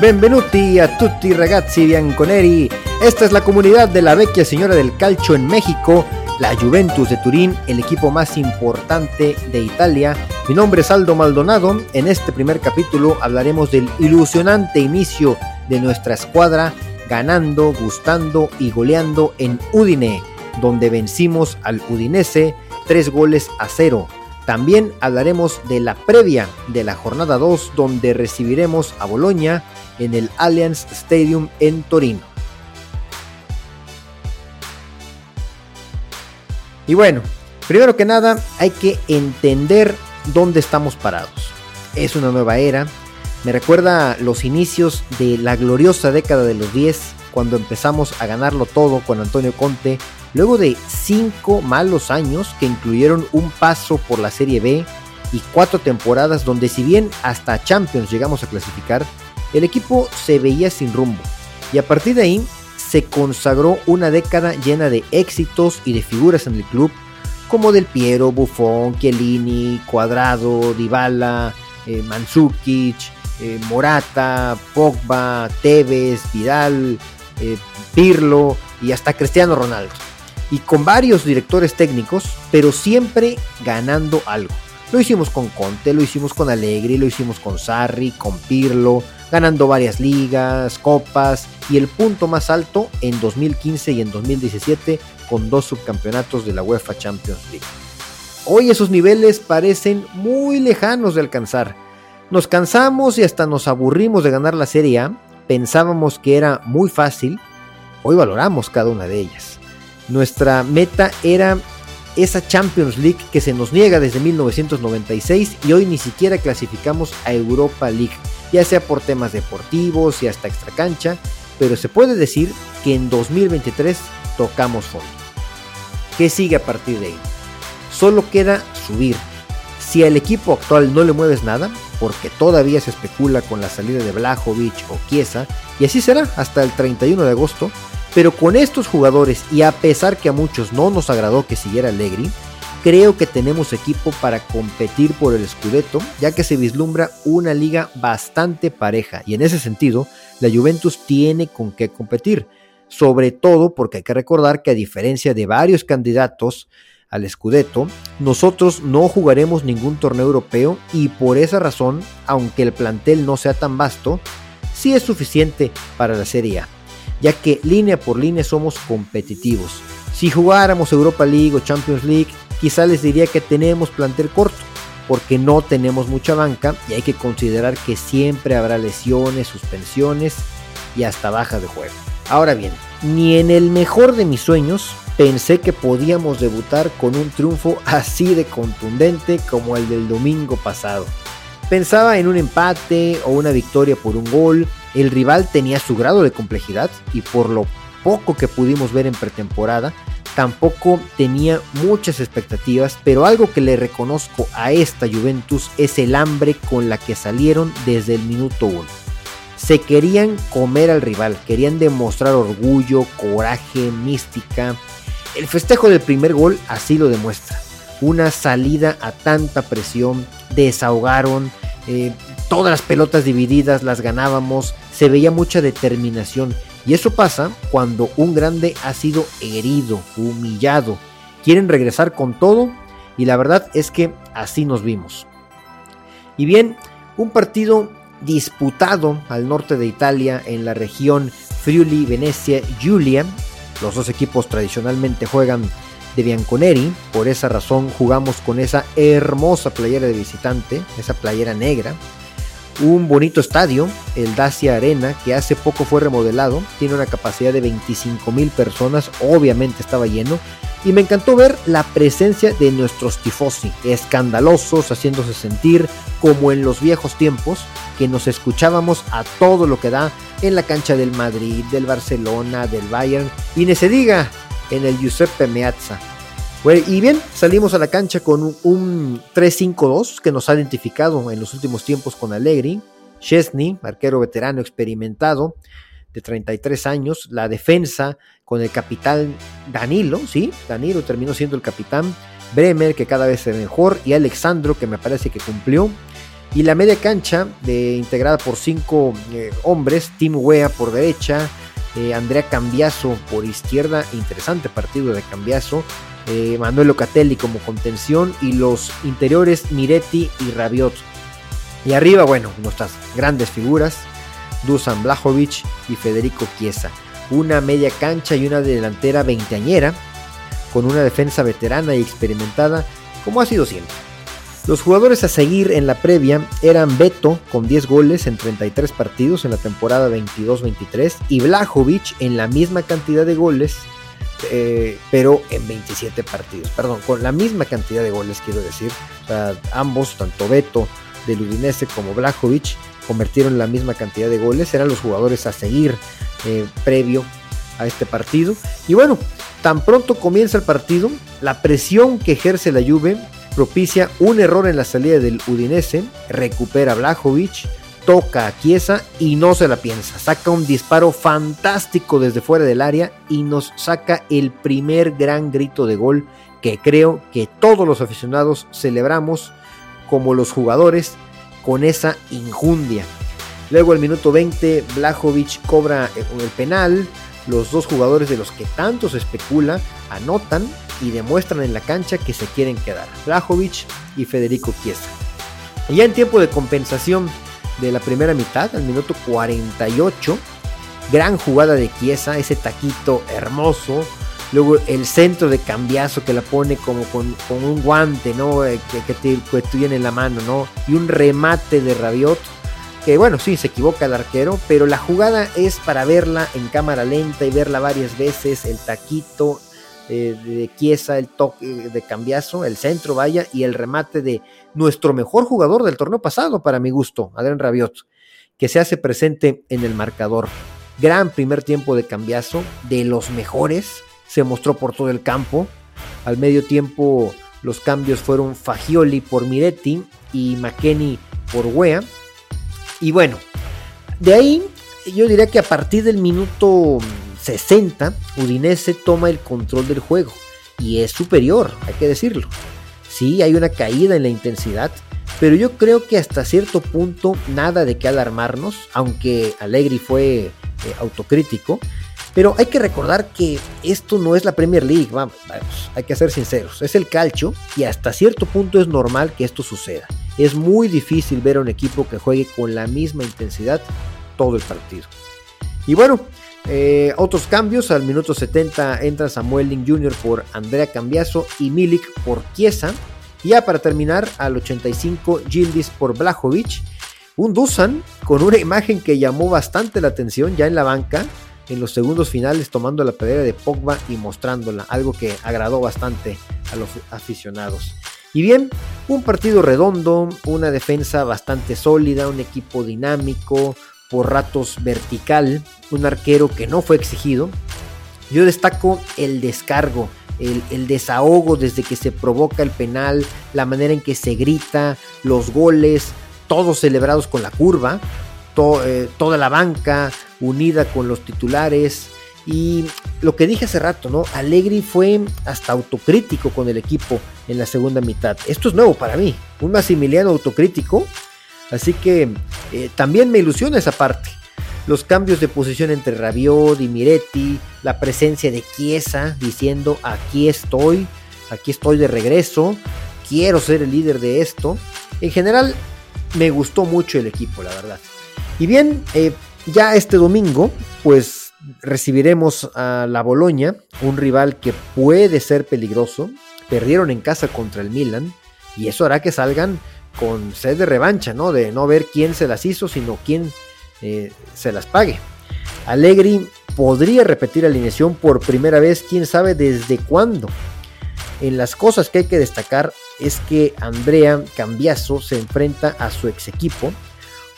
Benvenuti a tutti ragazzi bianconeri. Esta es la comunidad de la vecchia señora del calcio en México, la Juventus de Turín, el equipo más importante de Italia. Mi nombre es Aldo Maldonado. En este primer capítulo hablaremos del ilusionante inicio de nuestra escuadra, ganando, gustando y goleando en Udine, donde vencimos al Udinese tres goles a cero. También hablaremos de la previa de la jornada 2, donde recibiremos a Boloña en el Allianz Stadium en Torino. Y bueno, primero que nada hay que entender dónde estamos parados. Es una nueva era, me recuerda los inicios de la gloriosa década de los 10, cuando empezamos a ganarlo todo con Antonio Conte, luego de cinco malos años que incluyeron un paso por la Serie B y cuatro temporadas donde si bien hasta Champions llegamos a clasificar, el equipo se veía sin rumbo y a partir de ahí se consagró una década llena de éxitos y de figuras en el club como Del Piero, Buffon, Chiellini, Cuadrado, Dybala, eh, eh, Morata, Pogba, Tevez, Vidal, eh, Pirlo y hasta Cristiano Ronaldo. Y con varios directores técnicos, pero siempre ganando algo. Lo hicimos con Conte, lo hicimos con Allegri, lo hicimos con Sarri, con Pirlo, ganando varias ligas, copas y el punto más alto en 2015 y en 2017 con dos subcampeonatos de la UEFA Champions League. Hoy esos niveles parecen muy lejanos de alcanzar. Nos cansamos y hasta nos aburrimos de ganar la Serie A, pensábamos que era muy fácil, hoy valoramos cada una de ellas. Nuestra meta era esa Champions League que se nos niega desde 1996 y hoy ni siquiera clasificamos a Europa League, ya sea por temas deportivos y hasta extracancha, pero se puede decir que en 2023 tocamos fondo. ¿Qué sigue a partir de ahí? Solo queda subir. Si al equipo actual no le mueves nada, porque todavía se especula con la salida de Blajovic o Chiesa, y así será hasta el 31 de agosto, pero con estos jugadores y a pesar que a muchos no nos agradó que siguiera Allegri, creo que tenemos equipo para competir por el Scudetto, ya que se vislumbra una liga bastante pareja y en ese sentido la Juventus tiene con qué competir, sobre todo porque hay que recordar que a diferencia de varios candidatos al Scudetto, nosotros no jugaremos ningún torneo europeo y por esa razón, aunque el plantel no sea tan vasto, sí es suficiente para la Serie A ya que línea por línea somos competitivos. Si jugáramos Europa League o Champions League, quizá les diría que tenemos plantel corto, porque no tenemos mucha banca y hay que considerar que siempre habrá lesiones, suspensiones y hasta baja de juego. Ahora bien, ni en el mejor de mis sueños pensé que podíamos debutar con un triunfo así de contundente como el del domingo pasado. Pensaba en un empate o una victoria por un gol, el rival tenía su grado de complejidad y por lo poco que pudimos ver en pretemporada, tampoco tenía muchas expectativas, pero algo que le reconozco a esta Juventus es el hambre con la que salieron desde el minuto 1. Se querían comer al rival, querían demostrar orgullo, coraje, mística. El festejo del primer gol así lo demuestra. Una salida a tanta presión, desahogaron, eh, todas las pelotas divididas las ganábamos, se veía mucha determinación. Y eso pasa cuando un grande ha sido herido, humillado. Quieren regresar con todo y la verdad es que así nos vimos. Y bien, un partido disputado al norte de Italia en la región Friuli, Venecia, Giulia. Los dos equipos tradicionalmente juegan de Bianconeri, por esa razón jugamos con esa hermosa playera de visitante, esa playera negra un bonito estadio, el Dacia Arena, que hace poco fue remodelado, tiene una capacidad de 25 mil personas, obviamente estaba lleno, y me encantó ver la presencia de nuestros tifosi, escandalosos, haciéndose sentir como en los viejos tiempos, que nos escuchábamos a todo lo que da en la cancha del Madrid, del Barcelona, del Bayern, y ni se diga en el Giuseppe Meazza y bien, salimos a la cancha con un, 3-5-2 que nos ha identificado en los últimos tiempos con Allegri. Chesney, arquero veterano experimentado de 33 años. La defensa con el capitán Danilo, ¿sí? Danilo terminó siendo el capitán. Bremer, que cada vez es mejor. Y Alexandro, que me parece que cumplió. Y la media cancha, de, integrada por cinco eh, hombres, Tim Wea por derecha, eh, Andrea Cambiaso por izquierda, interesante partido de Cambiaso, eh, Manuel Locatelli como contención y los interiores Miretti y Rabiot. Y arriba, bueno, nuestras grandes figuras, Dusan Blajovic y Federico Chiesa. Una media cancha y una delantera veinteañera, con una defensa veterana y experimentada, como ha sido siempre. Los jugadores a seguir en la previa eran Beto con 10 goles en 33 partidos en la temporada 22-23 y Blajovic en la misma cantidad de goles eh, pero en 27 partidos, perdón, con la misma cantidad de goles quiero decir, ambos, tanto Beto del Udinese como Blajovic convirtieron la misma cantidad de goles, eran los jugadores a seguir eh, previo a este partido. Y bueno, tan pronto comienza el partido, la presión que ejerce la Juve propicia un error en la salida del Udinese, recupera Blajovic, toca a Chiesa y no se la piensa. Saca un disparo fantástico desde fuera del área y nos saca el primer gran grito de gol que creo que todos los aficionados celebramos como los jugadores con esa injundia. Luego al minuto 20 Blajovic cobra el penal, los dos jugadores de los que tanto se especula anotan y demuestran en la cancha que se quieren quedar, Blajovic y Federico Chiesa. Ya en tiempo de compensación de la primera mitad, al minuto 48, gran jugada de Chiesa, ese taquito hermoso, luego el centro de cambiazo que la pone como con, un guante, ¿no? Eh, que, que, tiene en la mano, ¿no? Y un remate de Rabiot, que bueno, sí, se equivoca el arquero, pero la jugada es para verla en cámara lenta y verla varias veces, el taquito, eh, de Chiesa, el toque de Cambiazo, el centro, vaya, y el remate de nuestro mejor jugador del torneo pasado, para mi gusto, Adrián Rabiot, que se hace presente en el marcador. Gran primer tiempo de Cambiazo, de los mejores, se mostró por todo el campo. Al medio tiempo, los cambios fueron Fagioli por Miretti y McKenny por Wea. Y bueno, de ahí yo diría que a partir del minuto 60, Udinese toma el control del juego y es superior, hay que decirlo. Sí, hay una caída en la intensidad, pero yo creo que hasta cierto punto nada de qué alarmarnos, aunque Allegri fue eh, autocrítico. Pero hay que recordar que esto no es la Premier League, vamos, hay que ser sinceros, es el calcio y hasta cierto punto es normal que esto suceda. Es muy difícil ver a un equipo que juegue con la misma intensidad todo el partido. Y bueno, eh, otros cambios, al minuto 70 entra Samuel Link Jr. por Andrea Cambiaso y Milik por Chiesa. Y ya para terminar, al 85 Gildis por Blajovic. Un Dusan con una imagen que llamó bastante la atención ya en la banca, en los segundos finales tomando la pedera de Pogba y mostrándola, algo que agradó bastante a los aficionados. Y bien, un partido redondo, una defensa bastante sólida, un equipo dinámico, por ratos vertical, un arquero que no fue exigido. Yo destaco el descargo, el, desahogo desde que se provoca el penal, la manera en que se grita, los goles, todos celebrados con la curva, eh, toda la banca unida con los titulares. Y lo que dije hace rato, ¿no? Allegri fue hasta autocrítico con el equipo en la segunda mitad. Esto es nuevo para mí. Un Massimiliano autocrítico Así que eh, también me ilusiona esa parte. Los cambios de posición entre Rabiot y Miretti, la presencia de Chiesa diciendo aquí estoy, aquí estoy de regreso, quiero ser el líder de esto. En general me gustó mucho el equipo, la verdad. Y bien, eh, ya este domingo, pues recibiremos a la Boloña, un rival que puede ser peligroso. Perdieron en casa contra el Milan y eso hará que salgan con sed de revancha, ¿no? De no ver quién se las hizo, sino quién eh, se las pague. Allegri podría repetir alineación por primera vez, quién sabe desde cuándo. En las cosas que hay que destacar es que Andrea Cambiaso se enfrenta a su ex equipo.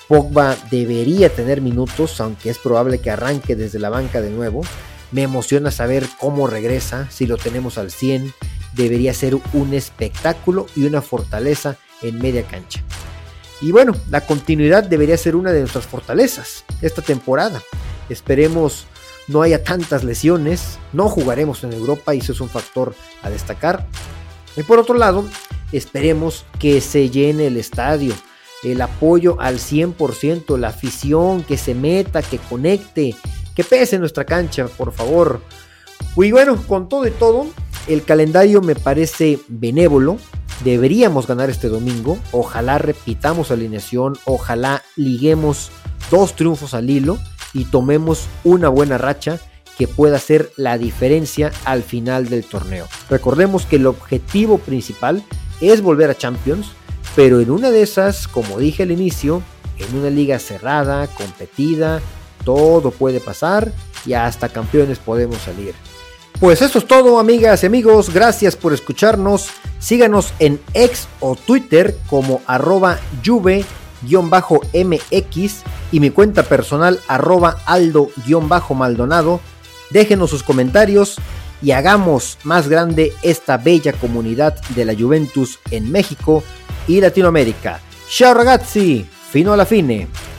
Pogba debería tener minutos, aunque es probable que arranque desde la banca de nuevo. Me emociona saber cómo regresa, si lo tenemos al 100. Debería ser un espectáculo y una fortaleza en media cancha. Y bueno, la continuidad debería ser una de nuestras fortalezas esta temporada. Esperemos no haya tantas lesiones, no jugaremos en Europa y eso es un factor a destacar. Y por otro lado, esperemos que se llene el estadio. el apoyo al 100%, la afición, que se meta, que conecte, que pese nuestra cancha, por favor. Y bueno, con todo y todo, el calendario me parece benévolo. Deberíamos ganar este domingo. Ojalá repitamos alineación. Ojalá liguemos dos triunfos al hilo y tomemos una buena racha que pueda hacer la diferencia al final del torneo. Recordemos que el objetivo principal es volver a Champions, pero en una de esas, como dije al inicio, en una liga cerrada, competida, todo puede pasar y hasta campeones podemos salir. Pues eso es todo, amigas y amigos. Gracias por escucharnos. Síganos en X o Twitter como arroba juve-mx y mi cuenta personal arroba aldo-maldonado. Déjenos sus comentarios y hagamos más grande esta bella comunidad de la Juventus en México y Latinoamérica. Ciao ragazzi, fino alla fine.